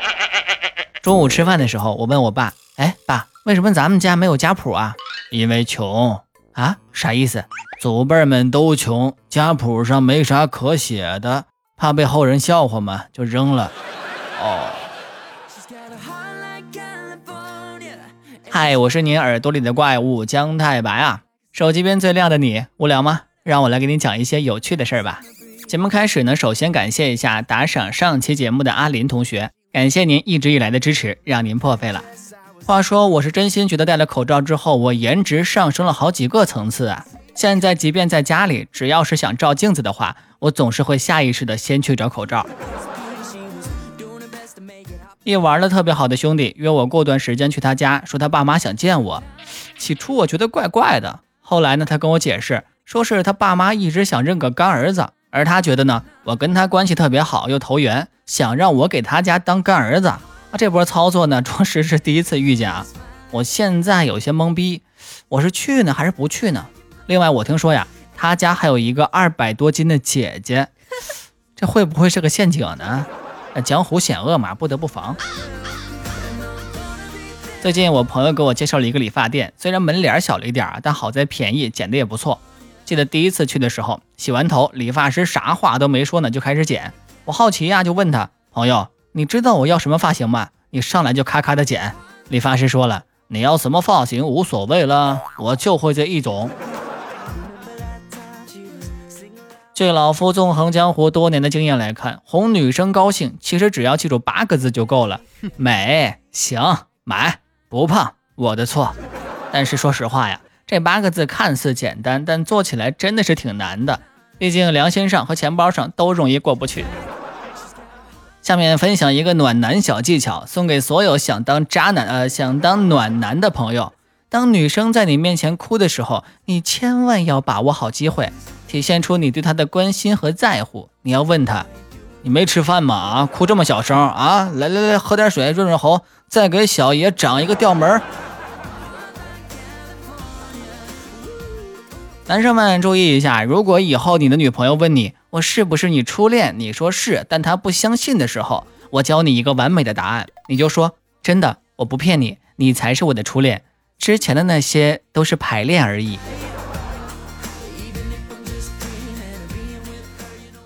中午吃饭的时候，我问我爸：“哎，爸，为什么咱们家没有家谱啊？”因为穷啊？啥意思？祖辈们都穷，家谱上没啥可写的，怕被后人笑话嘛，就扔了。哦。嗨，我是您耳朵里的怪物姜太白啊！手机边最亮的你，无聊吗？让我来给你讲一些有趣的事儿吧。节目开始呢，首先感谢一下打赏上期节目的阿林同学，感谢您一直以来的支持，让您破费了。话说，我是真心觉得戴了口罩之后，我颜值上升了好几个层次啊！现在即便在家里，只要是想照镜子的话，我总是会下意识的先去找口罩。一玩的特别好的兄弟约我过段时间去他家，说他爸妈想见我。起初我觉得怪怪的，后来呢，他跟我解释，说是他爸妈一直想认个干儿子，而他觉得呢，我跟他关系特别好又投缘，想让我给他家当干儿子。这波操作呢，着实是第一次遇见啊！我现在有些懵逼，我是去呢还是不去呢？另外，我听说呀，他家还有一个二百多斤的姐姐，这会不会是个陷阱呢？江湖险恶嘛，不得不防。最近我朋友给我介绍了一个理发店，虽然门脸小了一点，但好在便宜，剪的也不错。记得第一次去的时候，洗完头，理发师啥话都没说呢，就开始剪。我好奇呀，就问他朋友：“你知道我要什么发型吗？”你上来就咔咔的剪。理发师说了：“你要什么发型无所谓了，我就会这一种。”据老夫纵横江湖多年的经验来看，哄女生高兴，其实只要记住八个字就够了：美、行、买、不胖，我的错。但是说实话呀，这八个字看似简单，但做起来真的是挺难的。毕竟良心上和钱包上都容易过不去。下面分享一个暖男小技巧，送给所有想当渣男呃想当暖男的朋友。当女生在你面前哭的时候，你千万要把握好机会。体现出你对她的关心和在乎。你要问她：“你没吃饭吗？啊，哭这么小声啊！来来来，喝点水润润喉，再给小爷长一个吊门。”男生们注意一下，如果以后你的女朋友问你“我是不是你初恋”，你说是，但她不相信的时候，我教你一个完美的答案，你就说：“真的，我不骗你，你才是我的初恋，之前的那些都是排练而已。”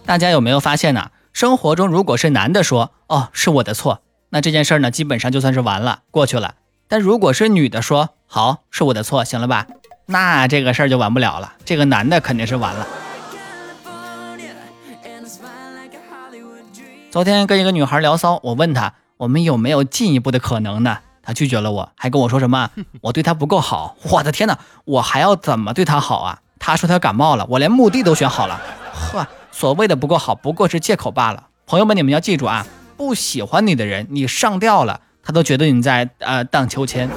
大家有没有发现呢？生活中，如果是男的说“哦，是我的错”，那这件事呢，基本上就算是完了，过去了。但如果是女的说“好，是我的错”，行了吧？那这个事儿就完不了了。这个男的肯定是完了。昨天跟一个女孩聊骚，我问她我们有没有进一步的可能呢？她拒绝了我，还跟我说什么 我对她不够好。我的天哪，我还要怎么对她好啊？她说她感冒了，我连墓地都选好了。呵。所谓的不够好，不过是借口罢了。朋友们，你们要记住啊，不喜欢你的人，你上吊了，他都觉得你在呃荡秋千。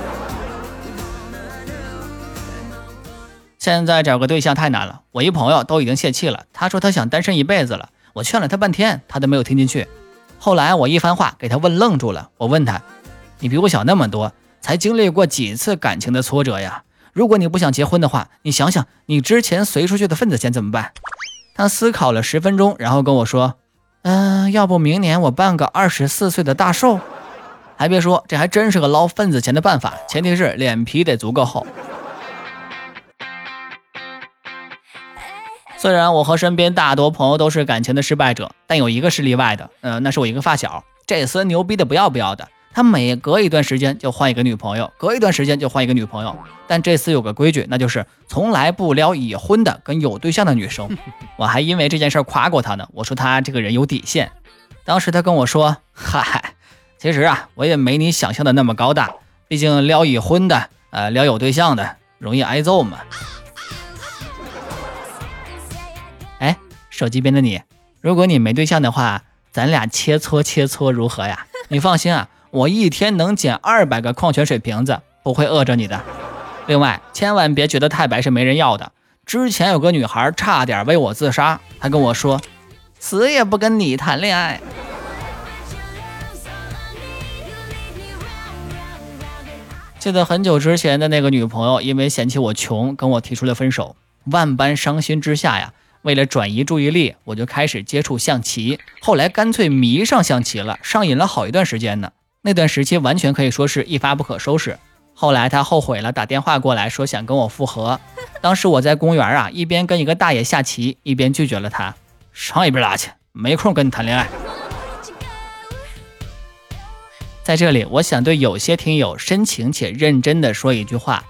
现在找个对象太难了，我一朋友都已经泄气了。他说他想单身一辈子了，我劝了他半天，他都没有听进去。后来我一番话给他问愣住了，我问他，你比我小那么多，才经历过几次感情的挫折呀？如果你不想结婚的话，你想想你之前随出去的份子钱怎么办？他思考了十分钟，然后跟我说：“嗯，要不明年我办个二十四岁的大寿？还别说，这还真是个捞份子钱的办法，前提是脸皮得足够厚。”虽然我和身边大多朋友都是感情的失败者，但有一个是例外的，嗯，那是我一个发小，这厮牛逼的不要不要的。他每隔一段时间就换一个女朋友，隔一段时间就换一个女朋友。但这次有个规矩，那就是从来不撩已婚的跟有对象的女生。我还因为这件事夸过他呢，我说他这个人有底线。当时他跟我说：“嗨，其实啊，我也没你想象的那么高大，毕竟撩已婚的，呃，撩有对象的容易挨揍嘛。”手机边的你，如果你没对象的话，咱俩切磋切磋如何呀？你放心啊。我一天能捡二百个矿泉水瓶子，不会饿着你的。另外，千万别觉得太白是没人要的。之前有个女孩差点为我自杀，她跟我说，死也不跟你谈恋爱。记得很久之前的那个女朋友，因为嫌弃我穷，跟我提出了分手。万般伤心之下呀，为了转移注意力，我就开始接触象棋，后来干脆迷上象棋了，上瘾了好一段时间呢。那段时期完全可以说是一发不可收拾。后来他后悔了，打电话过来说想跟我复合。当时我在公园啊，一边跟一个大爷下棋，一边拒绝了他，上一边拉去，没空跟你谈恋爱。在这里，我想对有些听友深情且认真的说一句话。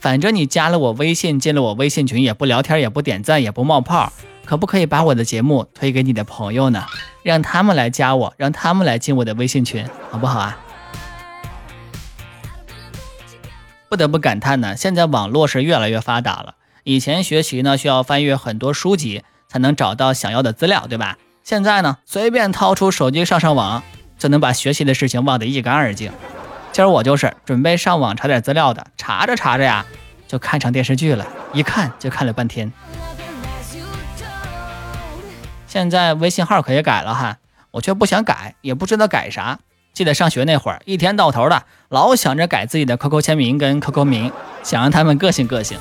反正你加了我微信，进了我微信群，也不聊天，也不点赞，也不冒泡，可不可以把我的节目推给你的朋友呢？让他们来加我，让他们来进我的微信群，好不好啊？不得不感叹呢，现在网络是越来越发达了。以前学习呢，需要翻阅很多书籍才能找到想要的资料，对吧？现在呢，随便掏出手机上上网，就能把学习的事情忘得一干二净。今儿我就是准备上网查点资料的，查着查着呀，就看成电视剧了，一看就看了半天。现在微信号可以改了哈，我却不想改，也不知道改啥。记得上学那会儿，一天到头的老想着改自己的 QQ 签名跟 QQ 名，想让他们个性个性。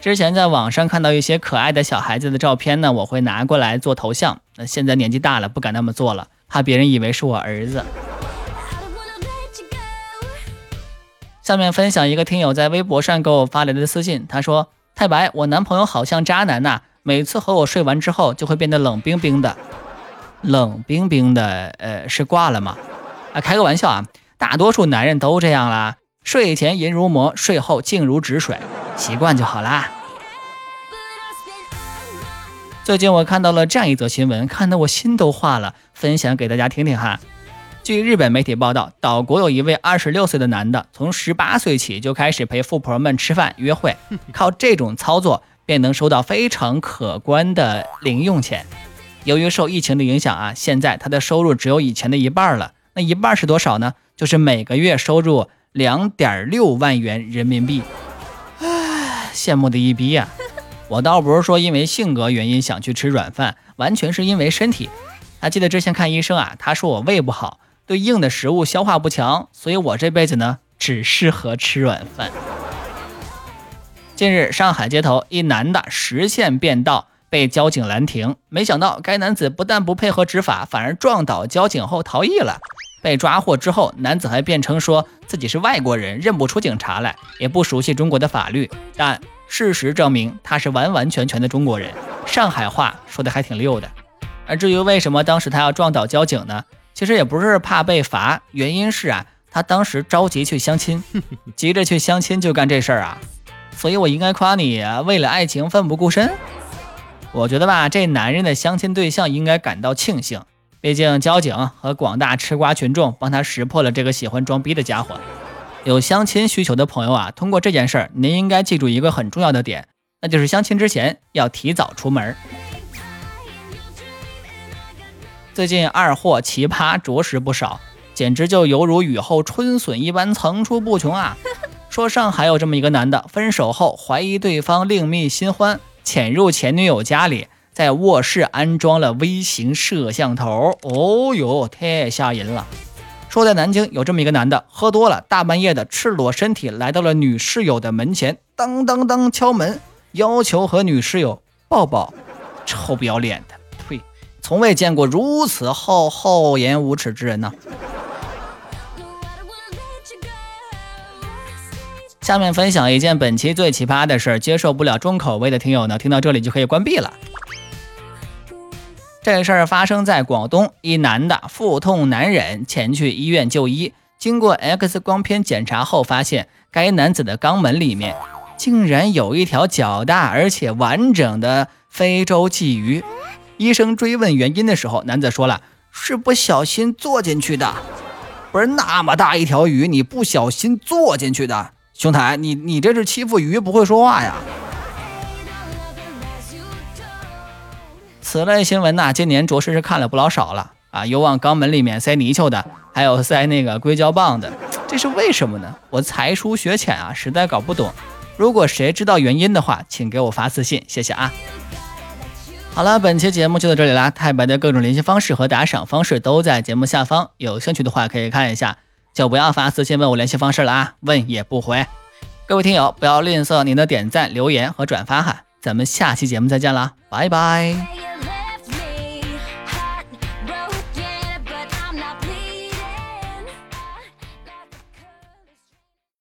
之前在网上看到一些可爱的小孩子的照片呢，我会拿过来做头像。那现在年纪大了，不敢那么做了，怕别人以为是我儿子。下面分享一个听友在微博上给我发来的私信，他说：“太白，我男朋友好像渣男呐，每次和我睡完之后就会变得冷冰冰的，冷冰冰的，呃，是挂了吗？啊，开个玩笑啊，大多数男人都这样啦，睡前淫如魔，睡后静如止水，习惯就好啦。”最近我看到了这样一则新闻，看得我心都化了，分享给大家听听哈。据日本媒体报道，岛国有一位二十六岁的男的，从十八岁起就开始陪富婆们吃饭约会，靠这种操作便能收到非常可观的零用钱。由于受疫情的影响啊，现在他的收入只有以前的一半了。那一半是多少呢？就是每个月收入两点六万元人民币。唉，羡慕的一逼呀！我倒不是说因为性格原因想去吃软饭，完全是因为身体。还记得之前看医生啊，他说我胃不好。对硬的食物消化不强，所以我这辈子呢只适合吃软饭。近日，上海街头一男的实线变道被交警拦停，没想到该男子不但不配合执法，反而撞倒交警后逃逸了。被抓获之后，男子还辩称说自己是外国人，认不出警察来，也不熟悉中国的法律。但事实证明他是完完全全的中国人，上海话说的还挺溜的。而至于为什么当时他要撞倒交警呢？其实也不是怕被罚，原因是啊，他当时着急去相亲，急着去相亲就干这事儿啊，所以我应该夸你为了爱情奋不顾身。我觉得吧，这男人的相亲对象应该感到庆幸，毕竟交警和广大吃瓜群众帮他识破了这个喜欢装逼的家伙。有相亲需求的朋友啊，通过这件事儿，您应该记住一个很重要的点，那就是相亲之前要提早出门。最近二货奇葩着实不少，简直就犹如雨后春笋一般层出不穷啊！说上海有这么一个男的，分手后怀疑对方另觅新欢，潜入前女友家里，在卧室安装了微型摄像头。哦哟，太吓人了！说在南京有这么一个男的，喝多了，大半夜的赤裸身体来到了女室友的门前，当当当敲门，要求和女室友抱抱，臭不要脸的！从未见过如此厚厚颜无耻之人呢。下面分享一件本期最奇葩的事儿，接受不了重口味的听友呢，听到这里就可以关闭了。这事儿发生在广东，一男的腹痛难忍，前去医院就医，经过 X 光片检查后，发现该男子的肛门里面竟然有一条较大而且完整的非洲鲫鱼。医生追问原因的时候，男子说了：“是不小心坐进去的。”不是那么大一条鱼，你不小心坐进去的，兄台，你你这是欺负鱼不会说话呀？此类新闻呐，今年着实是看了不老少了啊！有往肛门里面塞泥鳅的，还有塞那个硅胶棒的，这是为什么呢？我才疏学浅啊，实在搞不懂。如果谁知道原因的话，请给我发私信，谢谢啊。好了，本期节目就到这里啦。太白的各种联系方式和打赏方式都在节目下方，有兴趣的话可以看一下，就不要发私信问我联系方式了啊，问也不回。各位听友，不要吝啬您的点赞、留言和转发哈。咱们下期节目再见啦，拜拜。